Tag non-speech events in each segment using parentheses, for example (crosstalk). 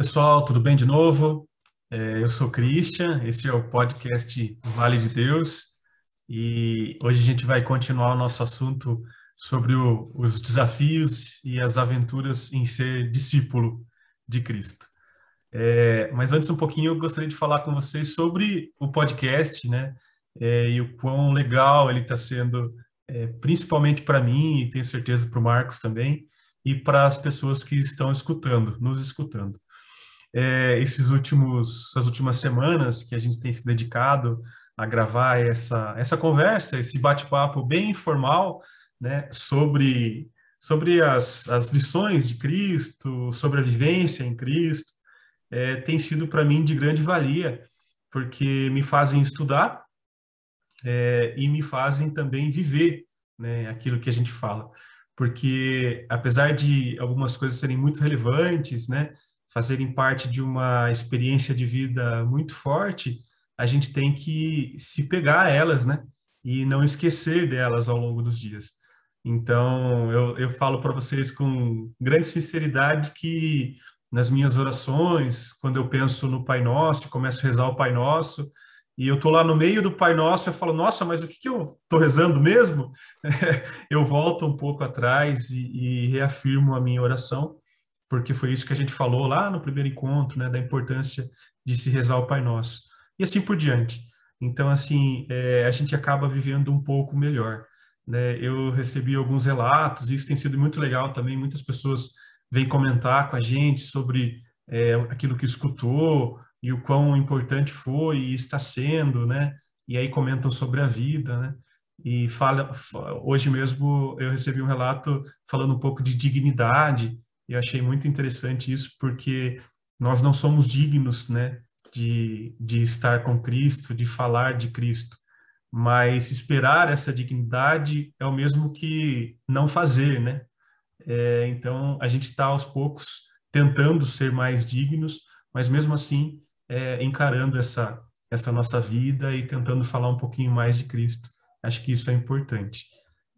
Pessoal, tudo bem de novo? É, eu sou Christian, esse é o podcast Vale de Deus e hoje a gente vai continuar o nosso assunto sobre o, os desafios e as aventuras em ser discípulo de Cristo. É, mas antes um pouquinho eu gostaria de falar com vocês sobre o podcast, né? É, e o quão legal ele está sendo, é, principalmente para mim e tenho certeza para o Marcos também e para as pessoas que estão escutando, nos escutando é, esses últimos, essas últimas semanas que a gente tem se dedicado a gravar essa, essa conversa, esse bate-papo bem informal, né, sobre, sobre as, as lições de Cristo, sobre a vivência em Cristo, é, tem sido para mim de grande valia, porque me fazem estudar é, e me fazem também viver né, aquilo que a gente fala. Porque, apesar de algumas coisas serem muito relevantes, né, fazerem parte de uma experiência de vida muito forte, a gente tem que se pegar a elas, né? E não esquecer delas ao longo dos dias. Então, eu, eu falo para vocês com grande sinceridade que nas minhas orações, quando eu penso no Pai Nosso, começo a rezar o Pai Nosso, e eu tô lá no meio do Pai Nosso, eu falo, nossa, mas o que, que eu tô rezando mesmo? (laughs) eu volto um pouco atrás e, e reafirmo a minha oração, porque foi isso que a gente falou lá no primeiro encontro, né, da importância de se rezar o Pai Nosso, e assim por diante. Então, assim, é, a gente acaba vivendo um pouco melhor. Né? Eu recebi alguns relatos, isso tem sido muito legal também, muitas pessoas vêm comentar com a gente sobre é, aquilo que escutou e o quão importante foi e está sendo, né? E aí comentam sobre a vida, né? E fala, hoje mesmo eu recebi um relato falando um pouco de dignidade, eu achei muito interessante isso, porque nós não somos dignos, né, de, de estar com Cristo, de falar de Cristo. Mas esperar essa dignidade é o mesmo que não fazer, né? É, então, a gente está aos poucos tentando ser mais dignos, mas mesmo assim é, encarando essa, essa nossa vida e tentando falar um pouquinho mais de Cristo. Acho que isso é importante.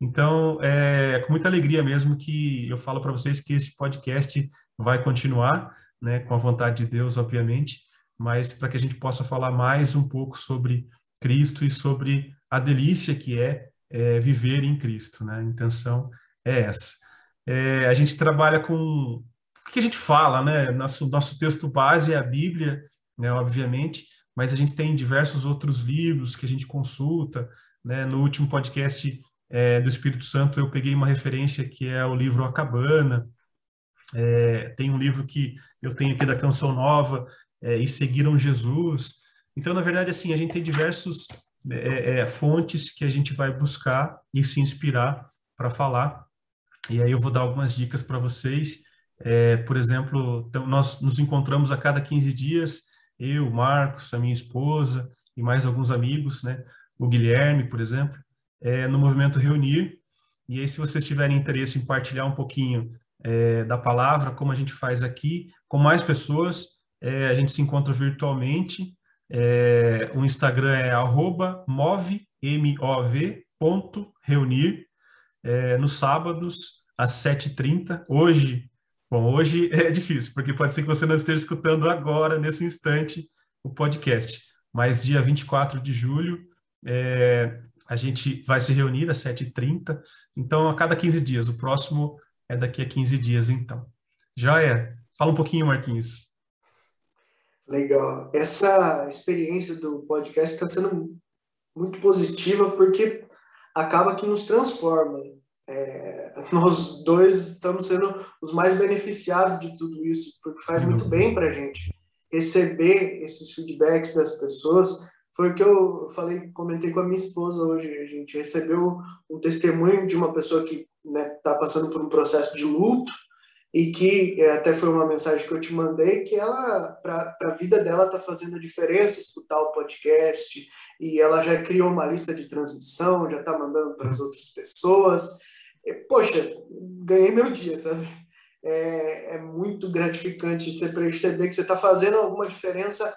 Então, é com muita alegria mesmo que eu falo para vocês que esse podcast vai continuar, né, com a vontade de Deus, obviamente, mas para que a gente possa falar mais um pouco sobre Cristo e sobre a delícia que é, é viver em Cristo, né? A intenção é essa. É, a gente trabalha com o que a gente fala, né? Nosso nosso texto base é a Bíblia, né? Obviamente, mas a gente tem diversos outros livros que a gente consulta, né? No último podcast é, do Espírito Santo, eu peguei uma referência que é o livro A Cabana. É, tem um livro que eu tenho aqui da Canção Nova, é, E Seguiram Jesus. Então, na verdade, assim, a gente tem diversos é, é, fontes que a gente vai buscar e se inspirar para falar. E aí eu vou dar algumas dicas para vocês. É, por exemplo, então, nós nos encontramos a cada 15 dias, eu, Marcos, a minha esposa e mais alguns amigos, né? O Guilherme, por exemplo é, no movimento Reunir. E aí, se vocês tiverem interesse em partilhar um pouquinho é, da palavra, como a gente faz aqui, com mais pessoas, é, a gente se encontra virtualmente. É, o Instagram é arroba move, é, nos sábados, às 7h30. Hoje, bom, hoje (laughs) é difícil, porque pode ser que você não esteja escutando agora, nesse instante, o podcast. Mas dia 24 de julho, é, a gente vai se reunir às 7h30, então a cada 15 dias. O próximo é daqui a 15 dias, então. Já é. Fala um pouquinho, Marquinhos. Legal. Essa experiência do podcast está sendo muito positiva porque acaba que nos transforma. É, nós dois estamos sendo os mais beneficiados de tudo isso, porque faz muito bem para a gente receber esses feedbacks das pessoas foi o que eu falei, comentei com a minha esposa hoje. A gente recebeu um testemunho de uma pessoa que está né, tá passando por um processo de luto e que é, até foi uma mensagem que eu te mandei que ela para a vida dela está fazendo a diferença escutar o podcast e ela já criou uma lista de transmissão já está mandando para as outras pessoas. E, poxa ganhei meu dia sabe? É, é muito gratificante você perceber que você está fazendo alguma diferença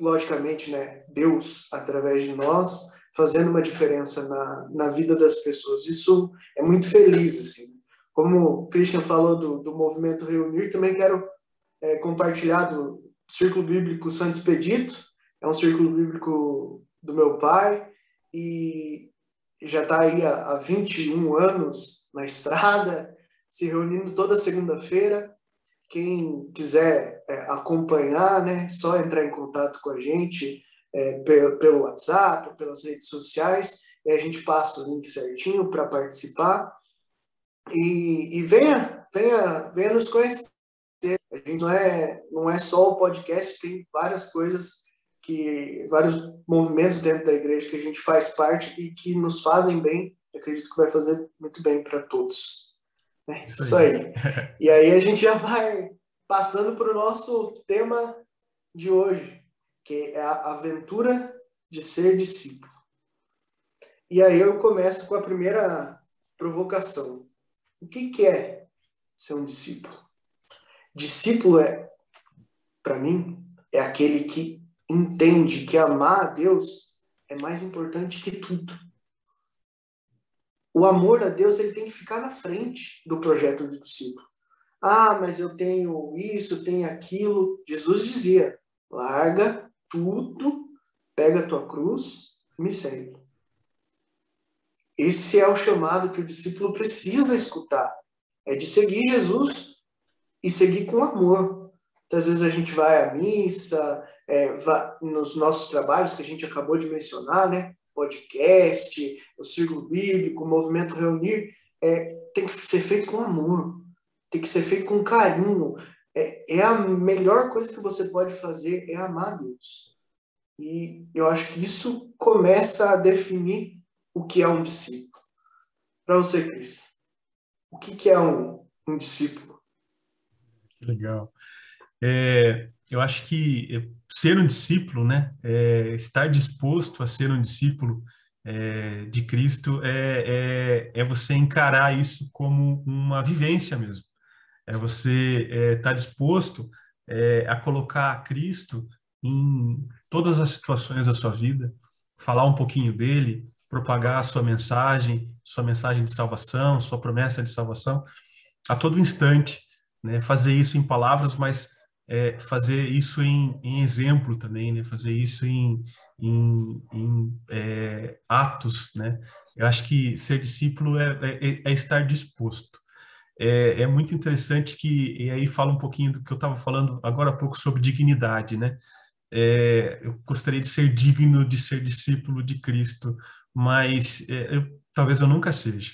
logicamente, né, Deus através de nós fazendo uma diferença na, na vida das pessoas. Isso é muito feliz, assim. Como o Christian falou do, do movimento Reunir, também quero é, compartilhado o Círculo Bíblico Santo Expedito, é um círculo bíblico do meu pai, e já está aí há, há 21 anos na estrada, se reunindo toda segunda-feira. Quem quiser é, acompanhar, né, só entrar em contato com a gente é, pelo, WhatsApp, pelas redes sociais, e a gente passa o link certinho para participar. E, e, venha, venha, venha nos conhecer. A gente não é, não é só o podcast, tem várias coisas que vários movimentos dentro da igreja que a gente faz parte e que nos fazem bem. acredito que vai fazer muito bem para todos. É isso, aí. E aí a gente já vai passando para o nosso tema de hoje, que é a aventura de ser discípulo. E aí eu começo com a primeira provocação. O que, que é ser um discípulo? Discípulo é, para mim, é aquele que entende que amar a Deus é mais importante que tudo. O amor a Deus ele tem que ficar na frente do projeto do discípulo. Ah, mas eu tenho isso, tenho aquilo. Jesus dizia: larga tudo, pega a tua cruz, me segue. Esse é o chamado que o discípulo precisa escutar. É de seguir Jesus e seguir com amor. Muitas vezes a gente vai à missa, é, nos nossos trabalhos que a gente acabou de mencionar, né? Podcast, o círculo bíblico, o movimento reunir, é, tem que ser feito com amor, tem que ser feito com carinho. É, é a melhor coisa que você pode fazer é amar Deus. E eu acho que isso começa a definir o que é um discípulo. Para você, Cris, o que, que é um, um discípulo? Legal. É, eu acho que ser um discípulo, né, é, estar disposto a ser um discípulo é, de Cristo é, é, é, você encarar isso como uma vivência mesmo. É você estar tá disposto a colocar Cristo em todas as situações da sua vida, falar um pouquinho dele, propagar a sua mensagem, sua mensagem de salvação, sua promessa de salvação, a todo instante, né? fazer isso em palavras, mas é, fazer isso em, em, exemplo também, né? fazer isso em, em, em é, atos. Né? Eu acho que ser discípulo é, é, é estar disposto. É, é, muito interessante que, e aí fala um pouquinho do que eu estava falando agora há pouco sobre dignidade, né? É, eu gostaria de ser digno de ser discípulo de Cristo, mas é, eu, talvez eu nunca seja.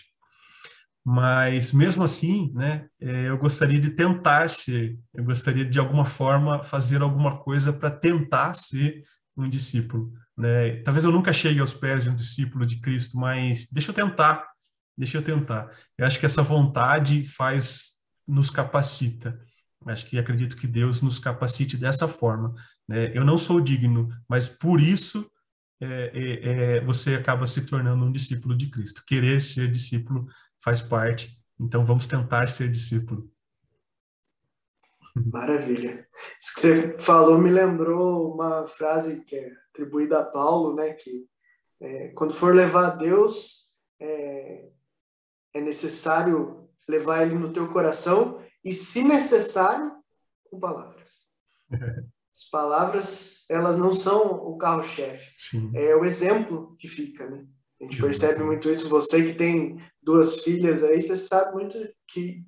Mas mesmo assim, né, é, eu gostaria de tentar ser, eu gostaria de alguma forma fazer alguma coisa para tentar ser um discípulo. Né? Talvez eu nunca chegue aos pés de um discípulo de Cristo, mas deixa eu tentar, deixa eu tentar. Eu acho que essa vontade faz, nos capacita. Eu acho que acredito que Deus nos capacite dessa forma. Né? Eu não sou digno, mas por isso é, é, é, você acaba se tornando um discípulo de Cristo. Querer ser discípulo faz parte. Então vamos tentar ser discípulo. (laughs) Maravilha. Isso que você falou me lembrou uma frase que é atribuída a Paulo, né? Que é, quando for levar a Deus, é, é necessário levar ele no teu coração e, se necessário, com palavras. (laughs) As palavras, elas não são o carro-chefe. É o exemplo que fica, né? A gente percebe muito isso. Você que tem duas filhas aí, você sabe muito que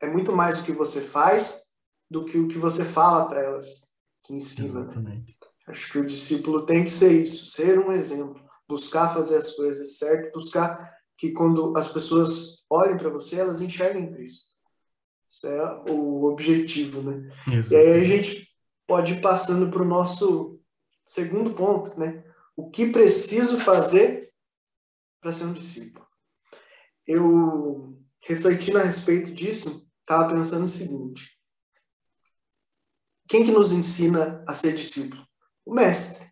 é muito mais o que você faz do que o que você fala para elas que ensina. Exatamente. Acho que o discípulo tem que ser isso, ser um exemplo, buscar fazer as coisas certo, buscar que quando as pessoas olhem para você, elas enxerguem Cristo. Isso é o objetivo, né? Exatamente. E aí a gente pode ir passando para o nosso segundo ponto, né? O que preciso fazer para ser um discípulo. Eu, refletindo a respeito disso, estava pensando o seguinte: quem que nos ensina a ser discípulo? O Mestre.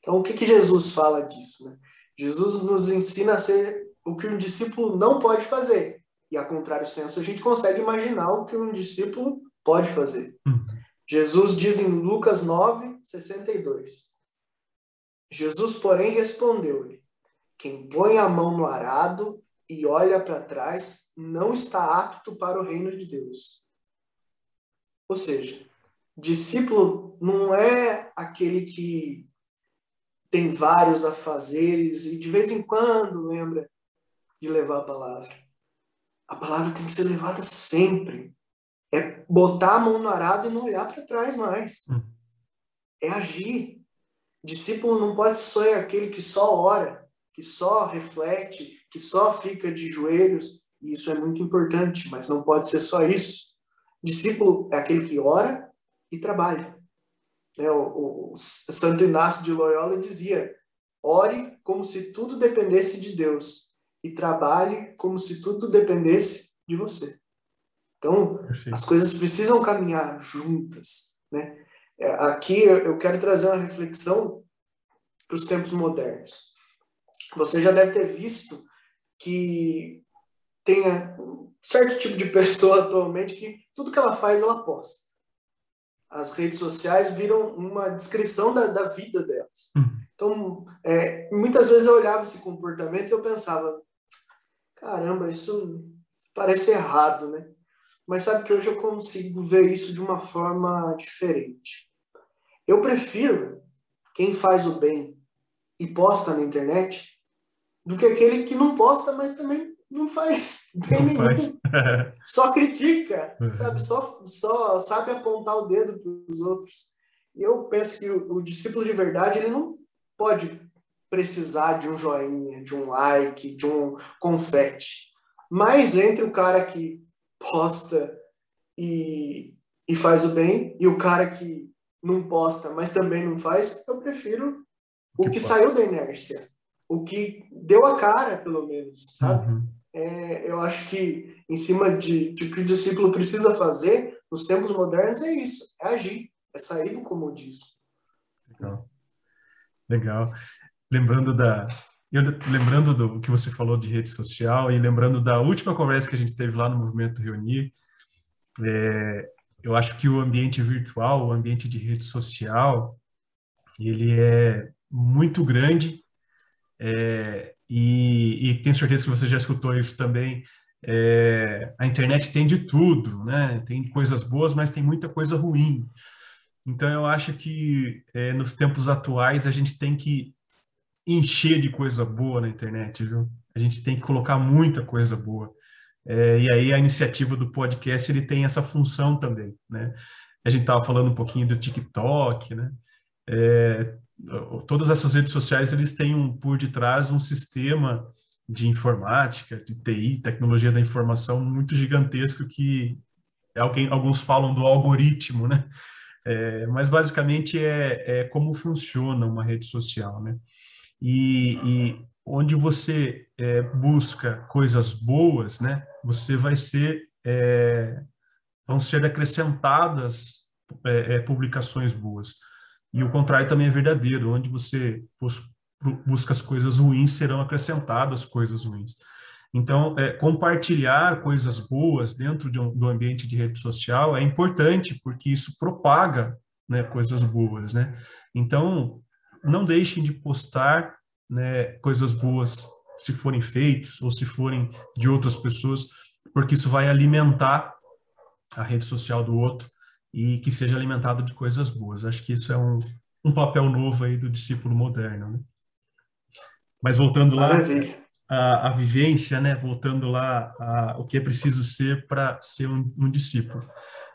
Então, o que, que Jesus fala disso? Né? Jesus nos ensina a ser o que um discípulo não pode fazer. E, a contrário senso, a gente consegue imaginar o que um discípulo pode fazer. Uhum. Jesus diz em Lucas 9, 62. Jesus, porém, respondeu-lhe: quem põe a mão no arado e olha para trás não está apto para o reino de Deus. Ou seja, Discípulo não é aquele que tem vários afazeres e de vez em quando lembra de levar a palavra. A palavra tem que ser levada sempre. É botar a mão no arado e não olhar para trás mais. Hum. É agir. Discípulo não pode ser aquele que só ora, que só reflete, que só fica de joelhos. E isso é muito importante, mas não pode ser só isso. Discípulo é aquele que ora e trabalha. É, o, o Santo Inácio de Loyola dizia: ore como se tudo dependesse de Deus e trabalhe como se tudo dependesse de você. Então, Perfeito. as coisas precisam caminhar juntas, né? É, aqui eu quero trazer uma reflexão para os tempos modernos. Você já deve ter visto que tem um certo tipo de (laughs) pessoa atualmente que tudo que ela faz, ela posta. As redes sociais viram uma descrição da, da vida delas. Hum. Então, é, muitas vezes eu olhava esse comportamento e eu pensava, caramba, isso parece errado, né? Mas sabe que hoje eu consigo ver isso de uma forma diferente. Eu prefiro quem faz o bem e posta na internet do que aquele que não posta, mas também não faz bem não nenhum. Faz. (laughs) só critica, uhum. sabe? Só, só sabe apontar o dedo para os outros. E eu penso que o, o discípulo de verdade, ele não pode precisar de um joinha, de um like, de um confete. Mas entre o cara que posta e, e faz o bem e o cara que não posta, mas também não faz, eu prefiro o que, que saiu da inércia, o que deu a cara, pelo menos, sabe? Uhum. É, eu acho que em cima de, de que o discípulo precisa fazer nos tempos modernos é isso, é agir, é sair do comodismo. Legal. Legal lembrando da eu, lembrando do que você falou de rede social e lembrando da última conversa que a gente teve lá no Movimento Reunir, é, eu acho que o ambiente virtual, o ambiente de rede social, ele é muito grande é, e, e, tenho certeza que você já escutou isso também. É, a internet tem de tudo, né? Tem coisas boas, mas tem muita coisa ruim. Então eu acho que é, nos tempos atuais a gente tem que encher de coisa boa na internet, viu? A gente tem que colocar muita coisa boa. É, e aí a iniciativa do podcast ele tem essa função também, né? A gente estava falando um pouquinho do TikTok, né? É, todas essas redes sociais eles têm um, por detrás um sistema de informática, de TI, tecnologia da informação muito gigantesco que alguém, alguns falam do algoritmo, né? É, mas basicamente é, é como funciona uma rede social, né? e, e onde você é, busca coisas boas, né, você vai ser é, vão ser acrescentadas é, é publicações boas. E o contrário também é verdadeiro, onde você busca as coisas ruins, serão acrescentadas coisas ruins. Então, é, compartilhar coisas boas dentro de um, do ambiente de rede social é importante, porque isso propaga né, coisas boas, né? Então, não deixem de postar né, coisas boas se forem feitas ou se forem de outras pessoas, porque isso vai alimentar a rede social do outro e que seja alimentado de coisas boas. Acho que isso é um, um papel novo aí do discípulo moderno. Né? Mas voltando lá a, a, vivência, né? Voltando lá a, o que é preciso ser para ser um, um, discípulo.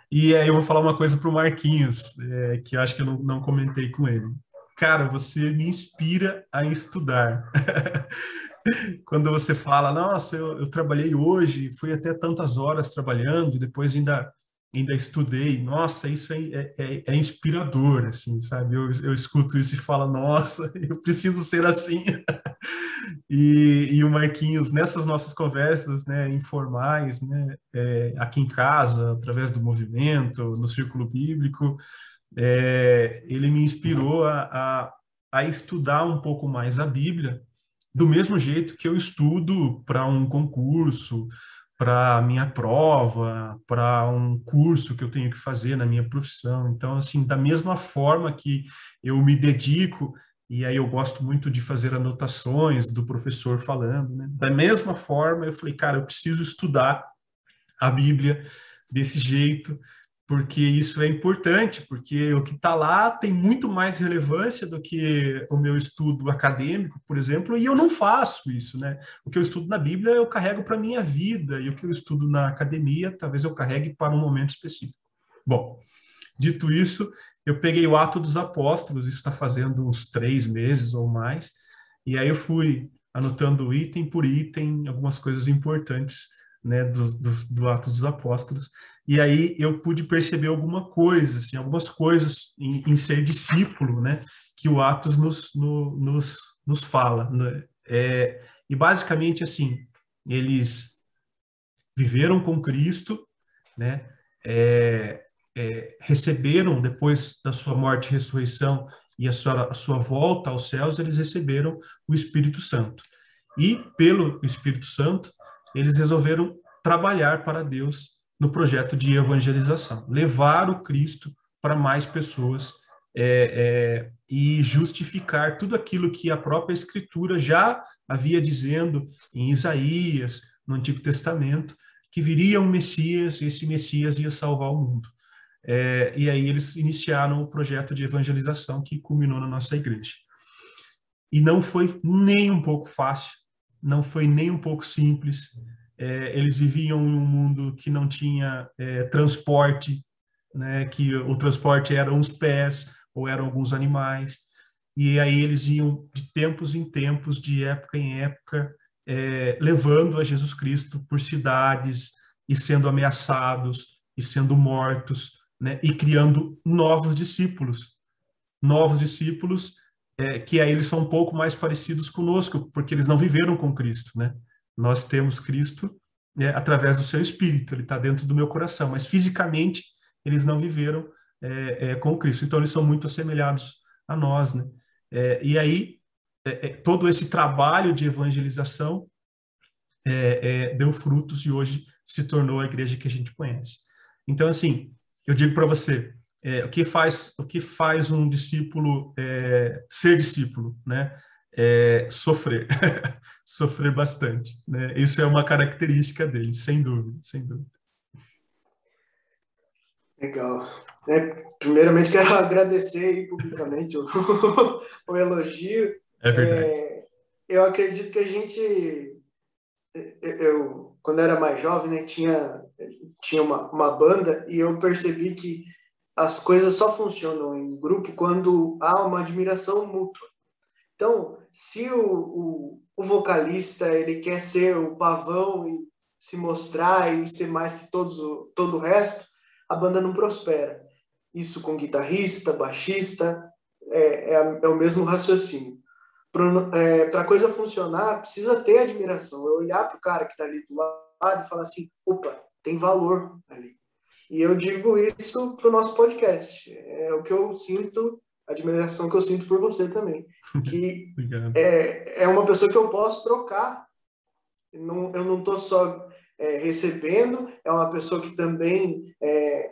E aí eu vou falar uma coisa para o Marquinhos, é, que eu acho que eu não, não comentei com ele cara, você me inspira a estudar. (laughs) Quando você fala, nossa, eu, eu, trabalhei hoje, fui até tantas horas trabalhando, depois ainda ainda estudei, nossa, isso é, é, é, é inspirador, assim, sabe? Eu, eu escuto isso e falo, nossa, (laughs) eu preciso ser assim. (laughs) e, e o Marquinhos, nessas nossas conversas, né, informais, né, é, aqui em casa, através do movimento, no círculo bíblico, é, ele me inspirou a, a, a, estudar um pouco mais a Bíblia, do mesmo jeito que eu estudo para um concurso, para minha prova, para um curso que eu tenho que fazer na minha profissão. Então, assim, da mesma forma que eu me dedico, e aí eu gosto muito de fazer anotações do professor falando, né? Da mesma forma, eu falei, cara, eu preciso estudar a Bíblia desse jeito, porque isso é importante, porque o que está lá tem muito mais relevância do que o meu estudo acadêmico, por exemplo, e eu não faço isso, né? O que eu estudo na Bíblia eu carrego para a minha vida, e o que eu estudo na academia talvez eu carregue para um momento específico. Bom, dito isso, eu peguei o Ato dos Apóstolos, isso está fazendo uns três meses ou mais, e aí eu fui anotando item por item algumas coisas importantes né, do, do, do Ato dos Apóstolos, e aí eu pude perceber alguma coisa, assim, algumas coisas em, em ser discípulo, né, que o Atos nos, no, nos, nos fala. Né? É, e basicamente, assim, eles viveram com Cristo, né, é, é, receberam, depois da sua morte e ressurreição e a sua, a sua volta aos céus, eles receberam o Espírito Santo. E, pelo Espírito Santo, eles resolveram trabalhar para Deus no projeto de evangelização, levar o Cristo para mais pessoas é, é, e justificar tudo aquilo que a própria Escritura já havia dizendo em Isaías, no Antigo Testamento, que viria um Messias e esse Messias ia salvar o mundo. É, e aí eles iniciaram o projeto de evangelização que culminou na nossa igreja. E não foi nem um pouco fácil, não foi nem um pouco simples. É, eles viviam em um mundo que não tinha é, transporte, né, que o transporte eram os pés ou eram alguns animais. E aí eles iam de tempos em tempos, de época em época, é, levando a Jesus Cristo por cidades e sendo ameaçados e sendo mortos, né, e criando novos discípulos. Novos discípulos é, que aí eles são um pouco mais parecidos conosco, porque eles não viveram com Cristo, né? Nós temos Cristo né, através do seu Espírito, ele está dentro do meu coração, mas fisicamente eles não viveram é, é, com Cristo, então eles são muito assemelhados a nós, né? É, e aí é, é, todo esse trabalho de evangelização deu frutos e hoje se tornou a igreja que a gente conhece. Então, assim, eu digo para você, é, o que faz o que faz um discípulo é, ser discípulo, né? É sofrer, (laughs) sofrer bastante, né? Isso é uma característica dele, sem dúvida, sem dúvida. Legal. É, primeiramente quero (laughs) agradecer publicamente o, (laughs) o, elogio. É verdade. É, eu acredito que a gente, eu quando era mais jovem, né, tinha tinha uma, uma banda e eu percebi que as coisas só funcionam em grupo quando há uma admiração mútua. Então, se o, o, o vocalista ele quer ser o pavão e se mostrar e ser mais que todos, todo o resto, a banda não prospera. Isso com guitarrista, baixista, é, é, é o mesmo raciocínio. Para é, a coisa funcionar, precisa ter admiração. Eu olhar para o cara que está ali do lado e falar assim: opa, tem valor ali. E eu digo isso para o nosso podcast. É o que eu sinto, admiração que eu sinto por você também. (laughs) Que é, é uma pessoa que eu posso trocar. Não, eu não estou só é, recebendo, é uma pessoa que também é,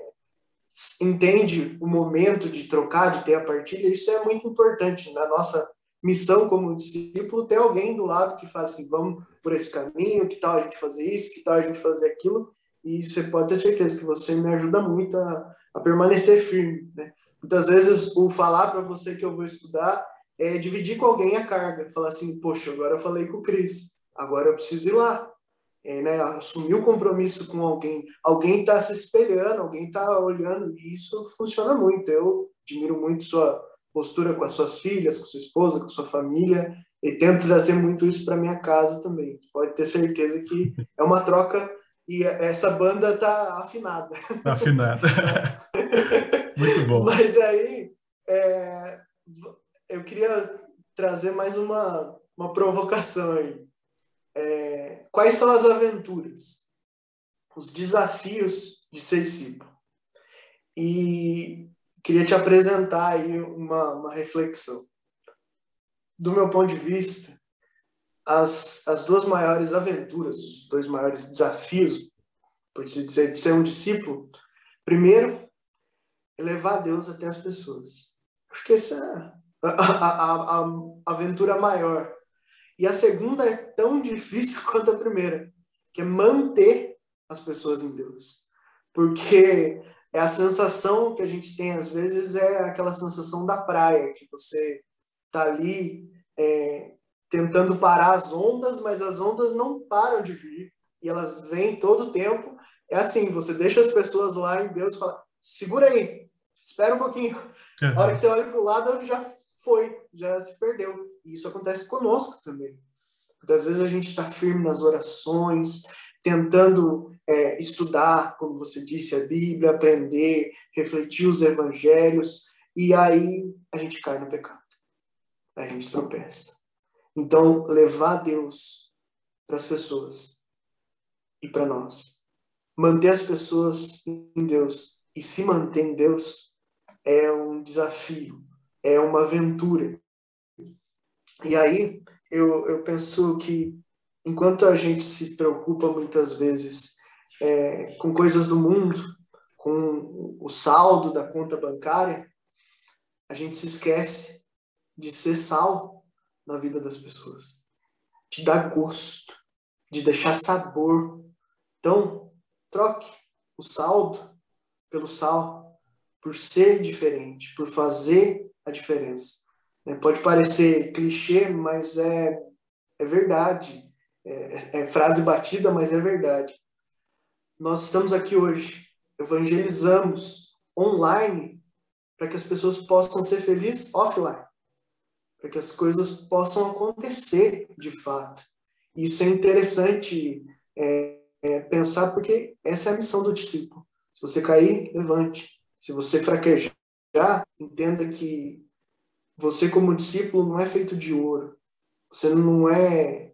entende o momento de trocar, de ter a partilha. Isso é muito importante na nossa missão como discípulo, ter alguém do lado que fala assim, vamos por esse caminho, que tal a gente fazer isso, que tal a gente fazer aquilo, e você pode ter certeza que você me ajuda muito a, a permanecer firme. Né? Muitas vezes o falar para você que eu vou estudar é dividir com alguém a carga, falar assim, poxa, agora eu falei com o Cris, agora eu preciso ir lá. É, né, assumir o compromisso com alguém, alguém está se espelhando, alguém está olhando, e isso funciona muito. Eu admiro muito sua postura com as suas filhas, com sua esposa, com sua família, e tento trazer muito isso para minha casa também. Pode ter certeza que é uma troca e essa banda tá afinada. Tá afinada. (laughs) Muito bom. Mas aí é, eu queria trazer mais uma, uma provocação aí. É, quais são as aventuras, os desafios de ser discípulo? E queria te apresentar aí uma, uma reflexão. Do meu ponto de vista, as, as duas maiores aventuras, os dois maiores desafios, por se dizer, de ser um discípulo. Primeiro, é levar Deus até as pessoas. Acho que essa é a, a, a, a aventura maior. E a segunda é tão difícil (laughs) quanto a primeira, que é manter as pessoas em Deus. Porque é a sensação que a gente tem às vezes é aquela sensação da praia, que você tá ali é, tentando parar as ondas, mas as ondas não param de vir e elas vêm todo o tempo. É assim, você deixa as pessoas lá em Deus e fala, segura aí, espera um pouquinho. A hora que você olha para o lado, já foi, já se perdeu. E isso acontece conosco também. Muitas vezes a gente está firme nas orações, tentando é, estudar, como você disse, a Bíblia, aprender, refletir os evangelhos, e aí a gente cai no pecado. A gente tropeça. Então, levar Deus para as pessoas e para nós. Manter as pessoas em Deus e se manter em Deus é um desafio, é uma aventura. E aí eu, eu penso que enquanto a gente se preocupa muitas vezes é, com coisas do mundo, com o saldo da conta bancária, a gente se esquece de ser sal na vida das pessoas, de dar gosto, de deixar sabor. Então, troque o saldo pelo sal, por ser diferente, por fazer a diferença. É, pode parecer clichê, mas é, é verdade. É, é frase batida, mas é verdade. Nós estamos aqui hoje, evangelizamos online para que as pessoas possam ser felizes offline, para que as coisas possam acontecer de fato. Isso é interessante é, é, pensar porque essa é a missão do discípulo. Se você cair, levante. Se você fraquejar, entenda que você, como discípulo, não é feito de ouro. Você não é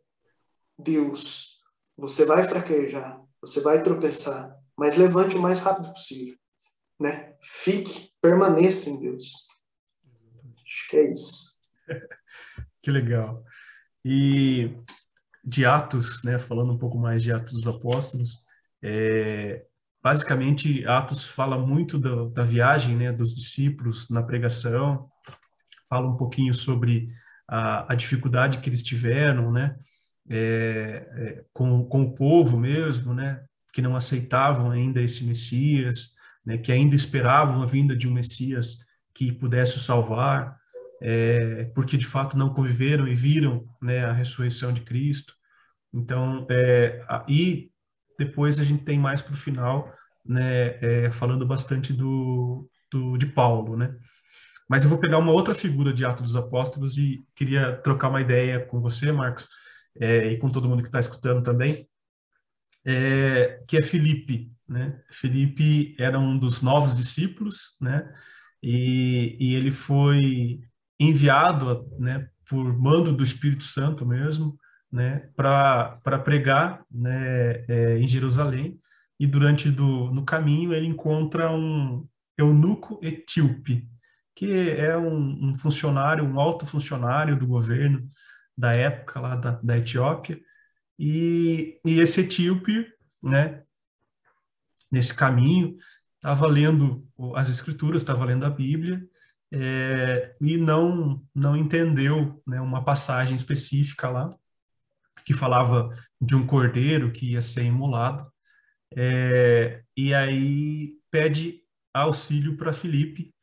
Deus. Você vai fraquejar, você vai tropeçar, mas levante o mais rápido possível. Né? Fique, permaneça em Deus. Acho que é isso. (laughs) que legal. E de Atos, né, falando um pouco mais de Atos dos Apóstolos, é, basicamente Atos fala muito da, da viagem né, dos discípulos na pregação, fala um pouquinho sobre a, a dificuldade que eles tiveram, né, é, é, com, com o povo mesmo, né, que não aceitavam ainda esse Messias, né, que ainda esperavam a vinda de um Messias que pudesse salvar, é, porque de fato não conviveram e viram né, a ressurreição de Cristo. Então, é, e depois a gente tem mais para o final, né, é, falando bastante do, do, de Paulo, né? Mas eu vou pegar uma outra figura de Atos dos Apóstolos e queria trocar uma ideia com você, Marcos, é, e com todo mundo que está escutando também, é, que é Felipe. Né? Felipe era um dos novos discípulos, né? E, e ele foi enviado, né, por mando do Espírito Santo mesmo, né, para pregar, né, é, em Jerusalém. E durante do no caminho ele encontra um eunuco etíope, que é um, um, funcionário, um alto funcionário do governo da época lá da, da Etiópia, e, e esse etíope, né, nesse caminho, estava lendo as escrituras, estava lendo a Bíblia, é, e não não entendeu né, uma passagem específica lá, que falava de um cordeiro que ia ser imolado, é, e aí pede auxílio para Felipe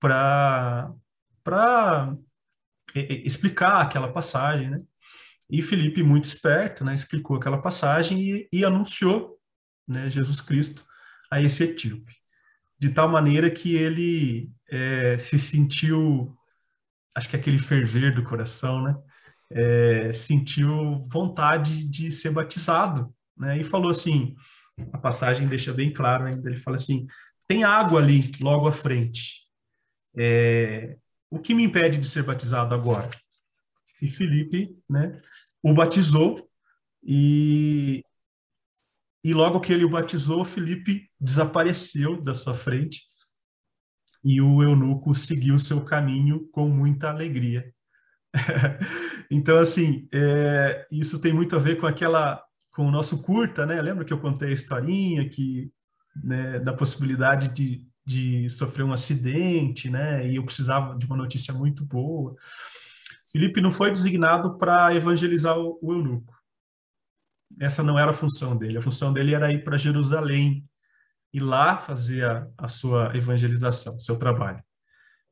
para explicar aquela passagem, né? E Felipe, muito esperto, né, explicou aquela passagem e, e anunciou né, Jesus Cristo a esse etíope. De tal maneira que ele é, se sentiu, acho que aquele ferver do coração, né? É, sentiu vontade de ser batizado, né? E falou assim, a passagem deixa bem claro ainda, ele fala assim, tem água ali logo à frente, é, o que me impede de ser batizado agora? E Felipe, né, o batizou e e logo que ele o batizou, Felipe desapareceu da sua frente e o eunuco seguiu seu caminho com muita alegria. (laughs) então, assim, é, isso tem muito a ver com aquela, com o nosso curta, né? Lembra que eu contei a historinha que, né, da possibilidade de de sofrer um acidente, né? E eu precisava de uma notícia muito boa. Felipe não foi designado para evangelizar o, o eunuco. Essa não era a função dele. A função dele era ir para Jerusalém, ir lá fazer a, a sua evangelização, seu trabalho.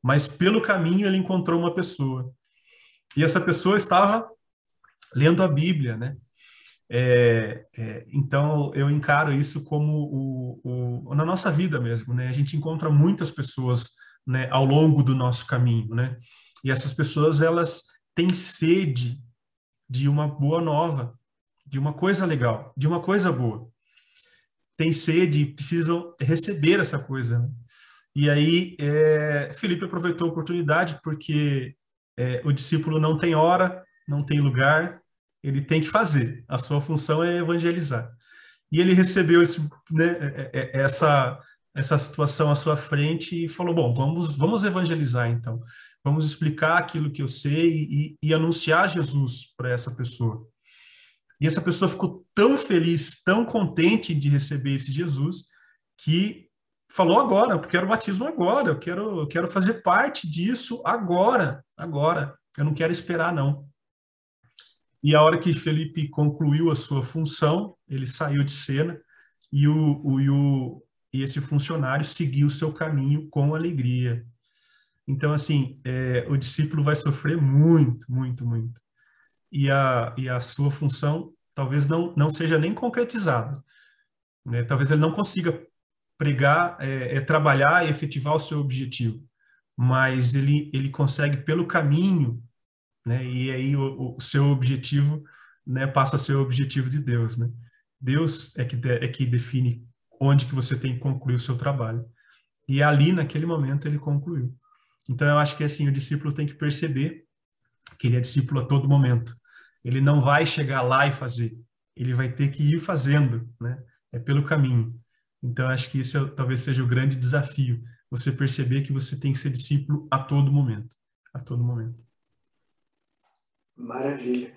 Mas pelo caminho ele encontrou uma pessoa. E essa pessoa estava lendo a Bíblia, né? É, é, então eu encaro isso como o, o, na nossa vida mesmo, né? A gente encontra muitas pessoas né, ao longo do nosso caminho, né? E essas pessoas elas têm sede de uma boa nova, de uma coisa legal, de uma coisa boa. Tem sede e precisam receber essa coisa. Né? E aí é, Felipe aproveitou a oportunidade porque é, o discípulo não tem hora, não tem lugar, ele tem que fazer. A sua função é evangelizar. E ele recebeu esse, né, é, é, é, essa, essa situação à sua frente e falou: Bom, vamos, vamos evangelizar então. Vamos explicar aquilo que eu sei e, e anunciar Jesus para essa pessoa. E essa pessoa ficou tão feliz, tão contente de receber esse Jesus, que falou agora, eu quero batismo agora, eu quero, eu quero fazer parte disso agora, agora. Eu não quero esperar, não. E a hora que Felipe concluiu a sua função, ele saiu de cena e, o, o, e, o, e esse funcionário seguiu seu caminho com alegria. Então, assim, é, o discípulo vai sofrer muito, muito, muito. E a, e a sua função talvez não, não seja nem concretizada. Né? Talvez ele não consiga pregar, é, é, trabalhar e efetivar o seu objetivo, mas ele, ele consegue, pelo caminho, né? E aí o, o seu objetivo, né, passa a ser o objetivo de Deus, né? Deus é que de, é que define onde que você tem que concluir o seu trabalho. E ali naquele momento ele concluiu. Então eu acho que assim o discípulo tem que perceber que ele é discípulo a todo momento. Ele não vai chegar lá e fazer. Ele vai ter que ir fazendo, né? É pelo caminho. Então acho que isso é, talvez seja o grande desafio, você perceber que você tem que ser discípulo a todo momento, a todo momento. Maravilha.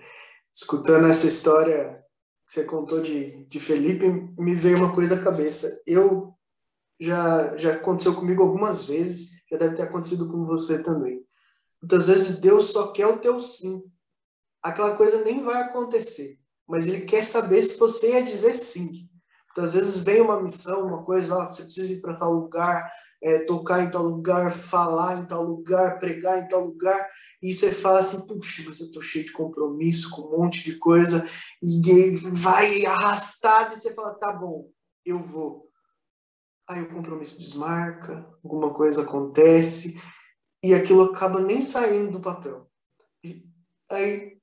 Escutando essa história que você contou de, de Felipe, me veio uma coisa à cabeça. Eu já, já aconteceu comigo algumas vezes, já deve ter acontecido com você também. Muitas vezes Deus só quer o teu sim. Aquela coisa nem vai acontecer, mas Ele quer saber se você ia dizer sim. Muitas vezes vem uma missão, uma coisa, ó, você precisa ir para tal lugar, é, tocar em tal lugar, falar em tal lugar, pregar em tal lugar, e você fala assim, puxa, mas eu tô cheio de compromisso com um monte de coisa, e vai arrastado, e você fala, tá bom, eu vou. Aí o compromisso desmarca, alguma coisa acontece, e aquilo acaba nem saindo do papel. E aí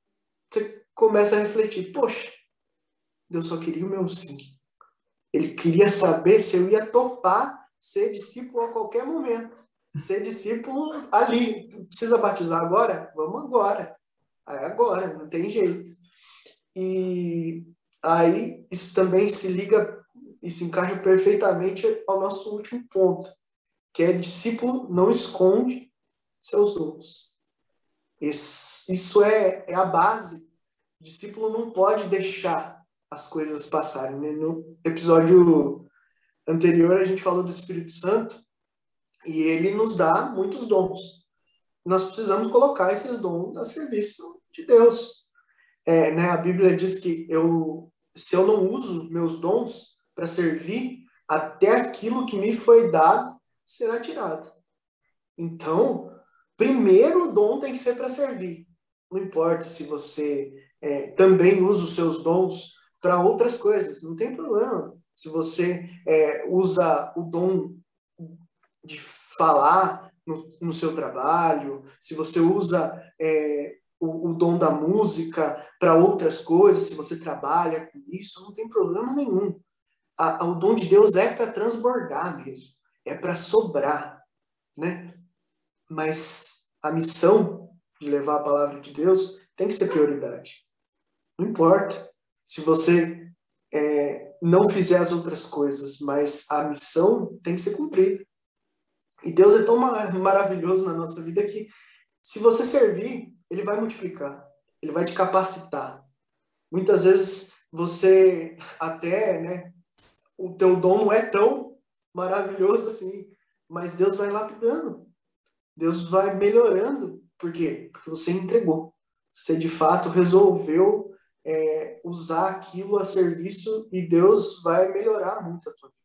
começa a refletir, poxa, Deus só queria o meu sim. Ele queria saber se eu ia topar ser discípulo a qualquer momento. Ser discípulo ali. Precisa batizar agora? Vamos agora. É agora, não tem jeito. E aí isso também se liga e se encaixa perfeitamente ao nosso último ponto, que é discípulo não esconde seus dons. Isso é, é a base. O discípulo não pode deixar as coisas passarem. Né? No episódio anterior a gente falou do Espírito Santo e ele nos dá muitos dons. Nós precisamos colocar esses dons a serviço de Deus. É, né, a Bíblia diz que eu, se eu não uso meus dons para servir, até aquilo que me foi dado será tirado. Então, primeiro o dom tem que ser para servir. Não importa se você é, também usa os seus dons para outras coisas, não tem problema se você é, usa o dom de falar no, no seu trabalho, se você usa é, o, o, dom da música para outras coisas, se você trabalha com isso, não tem problema nenhum. A, a, o dom de Deus é para transbordar mesmo, é para sobrar, né? Mas a missão de levar a palavra de Deus tem que ser prioridade. Não importa se você é, não fizer as outras coisas, mas a missão tem que ser cumprida. E Deus é tão maravilhoso na nossa vida que, se você servir, Ele vai multiplicar, Ele vai te capacitar. Muitas vezes você até, né, o teu dom não é tão maravilhoso assim, mas Deus vai lapidando, Deus vai melhorando. Por quê? Porque você entregou. Você de fato resolveu é, usar aquilo a serviço e Deus vai melhorar muito a tua vida.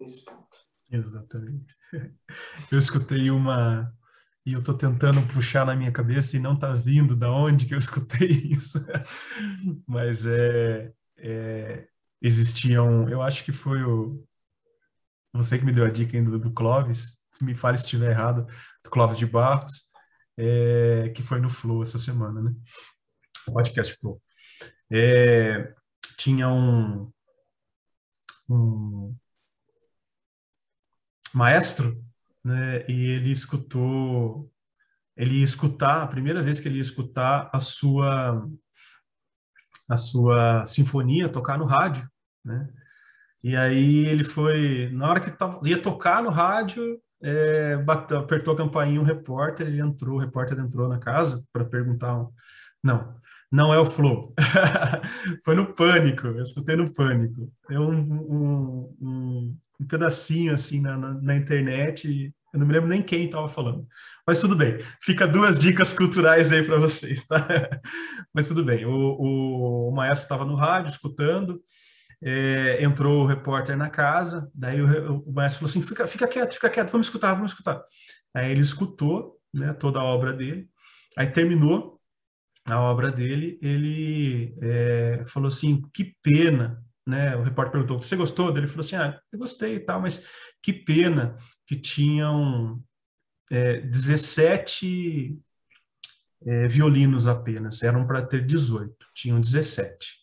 nesse ponto. Exatamente. (laughs) Eu escutei uma e eu estou tentando puxar na minha cabeça e não está vindo da onde que eu escutei (laughs) isso, mas é, é, existiam, eu acho que foi o você que me deu a dica ainda do Clóvis, me fale se estiver errado, do Clóvis de Barros, é, que foi no Flow essa semana, né? Podcast Flow. É, tinha um, um maestro, né? E ele escutou, ele ia escutar, a primeira vez que ele ia escutar a sua a sua sinfonia tocar no rádio, né? E aí ele foi, na hora que tava, ia tocar no rádio, é, bateu, apertou a campainha um repórter, ele entrou, o repórter entrou na casa para perguntar, não, não é o Flow, (laughs) foi no Pânico, eu escutei no Pânico, é um, um, um, um pedacinho assim na, na, na, internet, eu não me lembro nem quem estava falando, mas tudo bem, fica duas dicas culturais aí para vocês, tá? (laughs) mas tudo bem, o, o, o maestro estava no rádio escutando, é, entrou o repórter na casa, daí o, o maestro falou assim, fica, fica quieto, fica quieto, vamos escutar, vamos escutar. Aí ele escutou né, toda a obra dele, aí terminou a obra dele, ele é, falou assim, que pena, né? O repórter perguntou, você gostou? Ele falou assim, ah, eu gostei e tal, mas que pena que tinham é, 17 é, violinos apenas, eram para ter 18, tinham 17.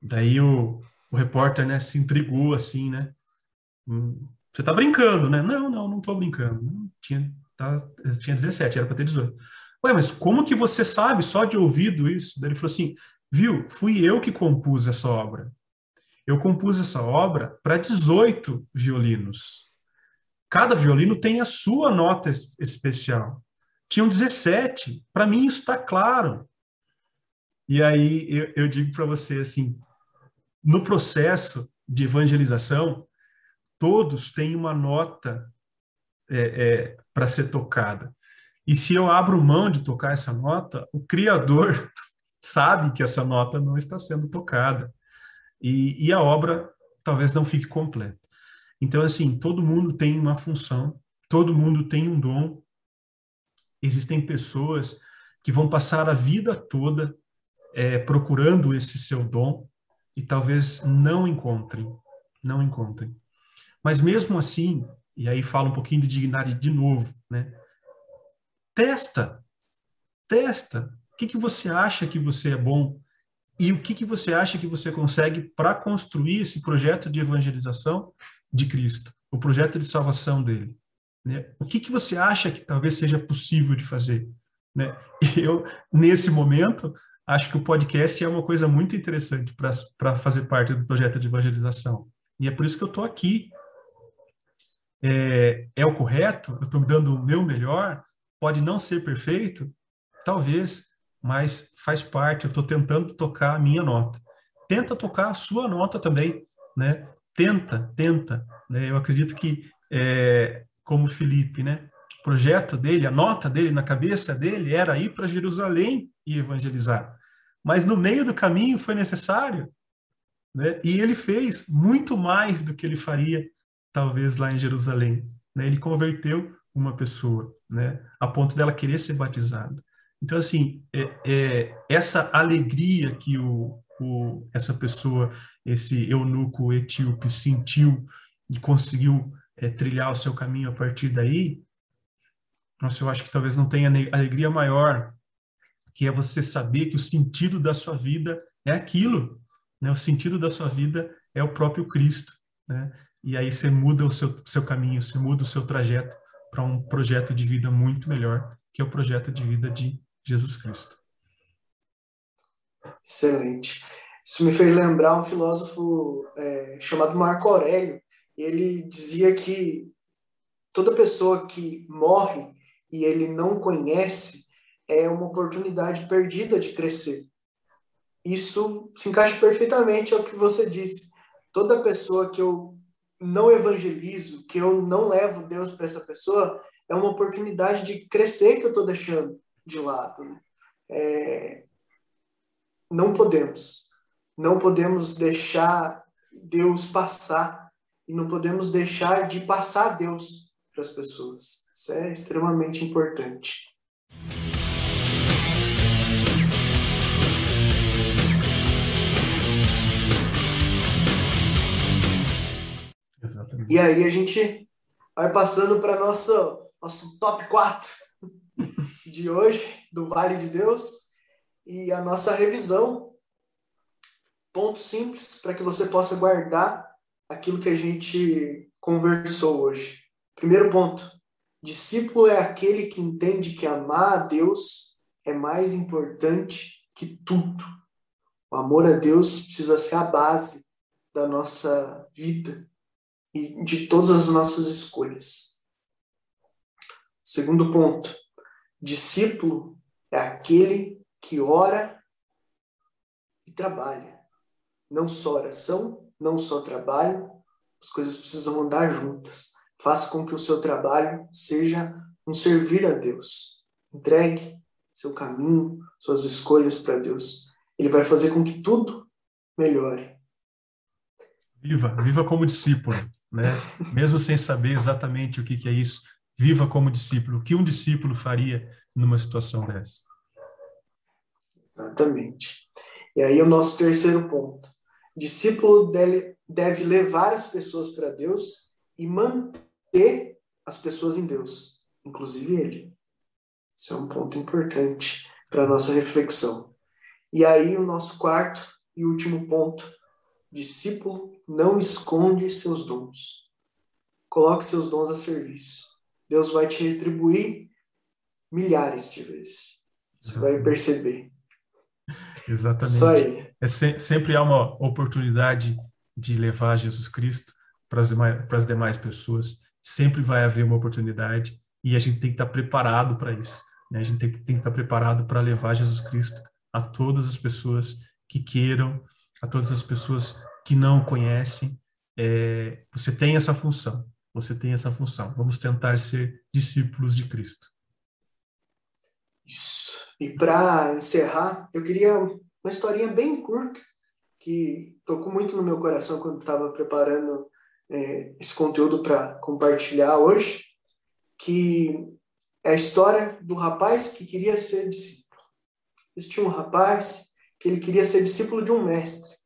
Daí o, o repórter, né, se intrigou assim, né? Hum, você tá brincando, né? Não, não, não tô brincando. Tinha, tá, tinha 17, era para ter 18. Ué, mas como que você sabe só de ouvido isso? Daí ele falou assim, viu, fui eu que compus essa obra. Eu compus essa obra para 18 violinos. Cada violino tem a sua nota especial. Tinham 17. Para mim isso está claro. E aí eu, eu digo para você assim, no processo de evangelização, todos têm uma nota é, é, para ser tocada. E se eu abro mão de tocar essa nota, o Criador (laughs) sabe que essa nota não está sendo tocada. E, e a obra talvez não fique completa. Então, assim, todo mundo tem uma função, todo mundo tem um dom. Existem pessoas que vão passar a vida toda é, procurando esse seu dom, e talvez não encontrem, não encontrem. Mas mesmo assim, e aí fala um pouquinho de dignidade de novo, né? Testa, testa. O que, que você acha que você é bom e o que, que você acha que você consegue para construir esse projeto de evangelização de Cristo, o projeto de salvação dele. Né? O que, que você acha que talvez seja possível de fazer? Né? (laughs) Eu, nesse momento, acho que o podcast é uma coisa muito interessante para fazer parte do projeto de evangelização. E é por isso que eu estou aqui. É, é o correto? Eu estou dando o meu melhor? Pode não ser perfeito? Talvez, mas faz parte. Eu estou tentando tocar a minha nota. Tenta tocar a sua nota também, né? Tenta, tenta. Né? Eu acredito que, é, como Felipe, né? O projeto dele, a nota dele na cabeça dele era ir para Jerusalém e evangelizar. Mas no meio do caminho foi necessário, né? E ele fez muito mais do que ele faria talvez lá em Jerusalém. Né? Ele converteu uma pessoa, né? A ponto dela querer ser batizada. Então assim, é, é essa alegria que o, o, essa pessoa, esse eunuco etíope sentiu e conseguiu é, trilhar o seu caminho a partir daí, nossa, eu acho que talvez não tenha alegria maior que é você saber que o sentido da sua vida é aquilo, né? O sentido da sua vida é o próprio Cristo, né? E aí você muda o seu, seu caminho, você muda o seu trajeto para um projeto de vida muito melhor, que é o projeto de vida de Jesus Cristo. Excelente. Isso me fez lembrar um filósofo é, chamado Marco Aurélio. Ele dizia que toda pessoa que morre e ele não conhece, é uma oportunidade perdida de crescer. Isso se encaixa perfeitamente ao que você disse. Toda pessoa que eu não evangelizo, que eu não levo Deus para essa pessoa, é uma oportunidade de crescer que eu estou deixando de lado. Né? É... Não podemos. Não podemos deixar Deus passar e não podemos deixar de passar Deus para as pessoas. Isso é extremamente importante. Exatamente. E aí a gente vai passando para nosso nosso top 4 (laughs) de hoje do Vale de Deus e a nossa revisão. Ponto simples para que você possa guardar aquilo que a gente conversou hoje. Primeiro ponto: discípulo é aquele que entende que amar a Deus é mais importante que tudo. O amor a Deus precisa ser a base da nossa vida e de todas as nossas escolhas. Segundo ponto: discípulo é aquele que ora e trabalha. Não só oração, não só trabalho, as coisas precisam andar juntas. Faça com que o seu trabalho seja um servir a Deus. Entregue seu caminho, suas escolhas para Deus. Ele vai fazer com que tudo melhore. Viva, viva como discípulo, né? Mesmo sem saber exatamente o que, que é isso, viva como discípulo. O que um discípulo faria numa situação dessa? Exatamente. E aí o nosso terceiro ponto. Discípulo deve, levar as pessoas para Deus e manter as pessoas em Deus, inclusive ele. Isso é um ponto importante para a nossa reflexão. E aí o nosso quarto e último ponto. Discípulo não esconde seus dons. Coloque seus dons a serviço. Deus vai te retribuir milhares de vezes. Você vai perceber. Exatamente. Isso aí. É se, sempre há uma oportunidade de levar Jesus Cristo para as, demais, para as demais pessoas. Sempre vai haver uma oportunidade e a gente tem que estar preparado para isso. Né? A gente tem, tem que estar preparado para levar Jesus Cristo a todas as pessoas que queiram, a todas as pessoas que não conhecem. É, você tem essa função. Você tem essa função. Vamos tentar ser discípulos de Cristo. Isso. E para encerrar, eu queria uma historinha bem curta que tocou muito no meu coração quando estava preparando é, esse conteúdo para compartilhar hoje, que é a história do rapaz que queria ser discípulo. Existia um rapaz que ele queria ser discípulo de um mestre.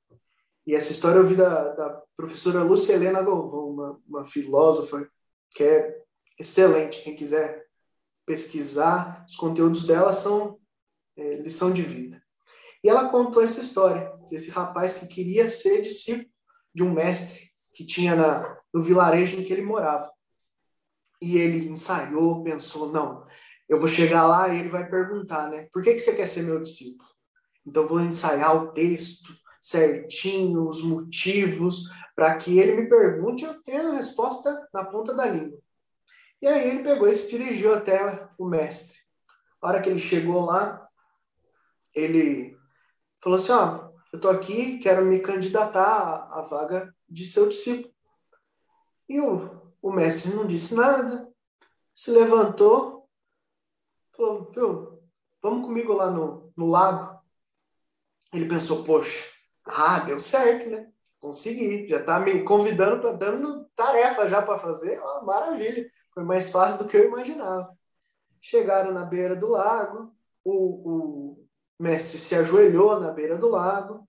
E essa história eu vi da, da professora Lúcia Helena Galvão, uma, uma filósofa que é excelente. Quem quiser pesquisar, os conteúdos dela são é, lição de vida. E ela contou essa história desse rapaz que queria ser discípulo de um mestre que tinha na, no vilarejo em que ele morava. E ele ensaiou, pensou, não, eu vou chegar lá e ele vai perguntar, né? Por que, que você quer ser meu discípulo? Então, vou ensaiar o texto, certinho, os motivos, para que ele me pergunte e eu tenha a resposta na ponta da língua. E aí ele pegou e se dirigiu até o mestre. A hora que ele chegou lá, ele falou assim, ó, eu tô aqui, quero me candidatar à vaga de seu discípulo. E o, o mestre não disse nada, se levantou, falou, viu, vamos comigo lá no, no lago. Ele pensou, poxa, ah, deu certo, né? Consegui, já tá me convidando, para dando tarefa já para fazer, ó, maravilha. Foi mais fácil do que eu imaginava. Chegaram na beira do lago, o, o mestre se ajoelhou na beira do lago.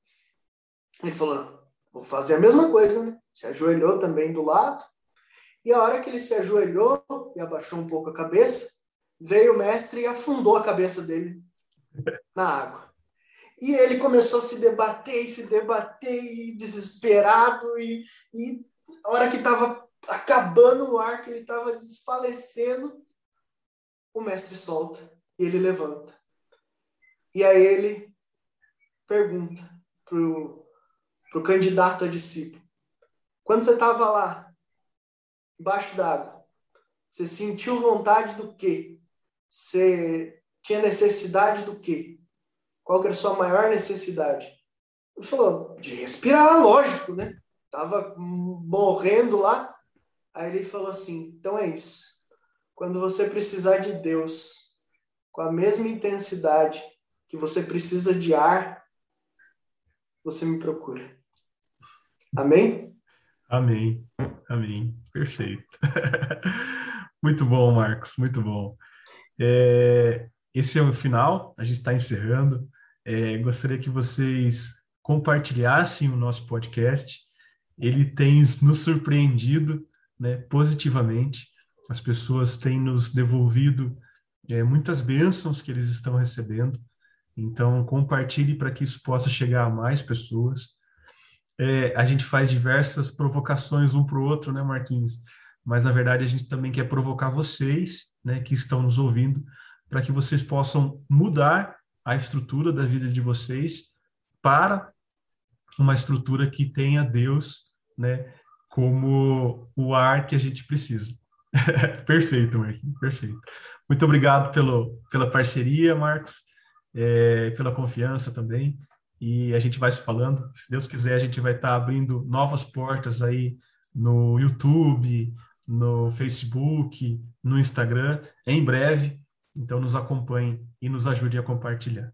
Ele falou: vou fazer a mesma coisa, né? Se ajoelhou também do lado. E a hora que ele se ajoelhou e abaixou um pouco a cabeça, veio o mestre e afundou a cabeça dele na água. E ele começou a se debater e se debater, e desesperado, e, e a hora que estava acabando o ar, que ele estava desfalecendo, o mestre solta e ele levanta. E aí ele pergunta pro, pro candidato a discípulo: quando você estava lá, embaixo d'água, você sentiu vontade do quê? Você tinha necessidade do quê? Qual que era a sua maior necessidade? Ele falou, de respirar, lógico, né? Tava morrendo lá. Aí ele falou assim: então é isso. Quando você precisar de Deus, com a mesma intensidade que você precisa de ar, você me procura. Amém? Amém. Amém. Perfeito. (laughs) muito bom, Marcos. Muito bom. É, esse é o final. A gente está encerrando. É, gostaria que vocês compartilhassem o nosso podcast. Ele tem nos surpreendido né, positivamente. As pessoas têm nos devolvido é, muitas bênçãos que eles estão recebendo. Então, compartilhe para que isso possa chegar a mais pessoas. É, a gente faz diversas provocações um para o outro, né, Marquinhos? Mas, na verdade, a gente também quer provocar vocês, né, que estão nos ouvindo, para que vocês possam mudar a estrutura da vida de vocês para uma estrutura que tenha Deus, né, como o ar que a gente precisa. (laughs) perfeito, Marquinhos, perfeito. Muito obrigado pelo, pela parceria, Marcos, é, pela confiança também. E a gente vai se falando. Se Deus quiser, a gente vai estar abrindo novas portas aí no YouTube, no Facebook, no Instagram, em breve. Então, nos acompanhe e nos ajude a compartilhar.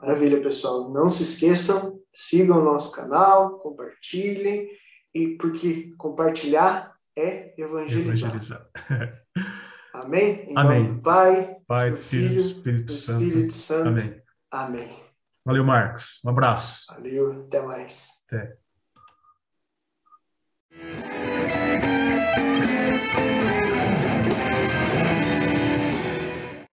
Maravilha, pessoal. Não se esqueçam, sigam o nosso canal, compartilhem, e porque compartilhar é evangelizar. evangelizar. (laughs) Amém? Em Amém. nome do Pai, Pai do Filho, do Espírito, Santo. Espírito Santo. Amém. Amém. Valeu, Marcos. Um abraço. Valeu, até mais. Até.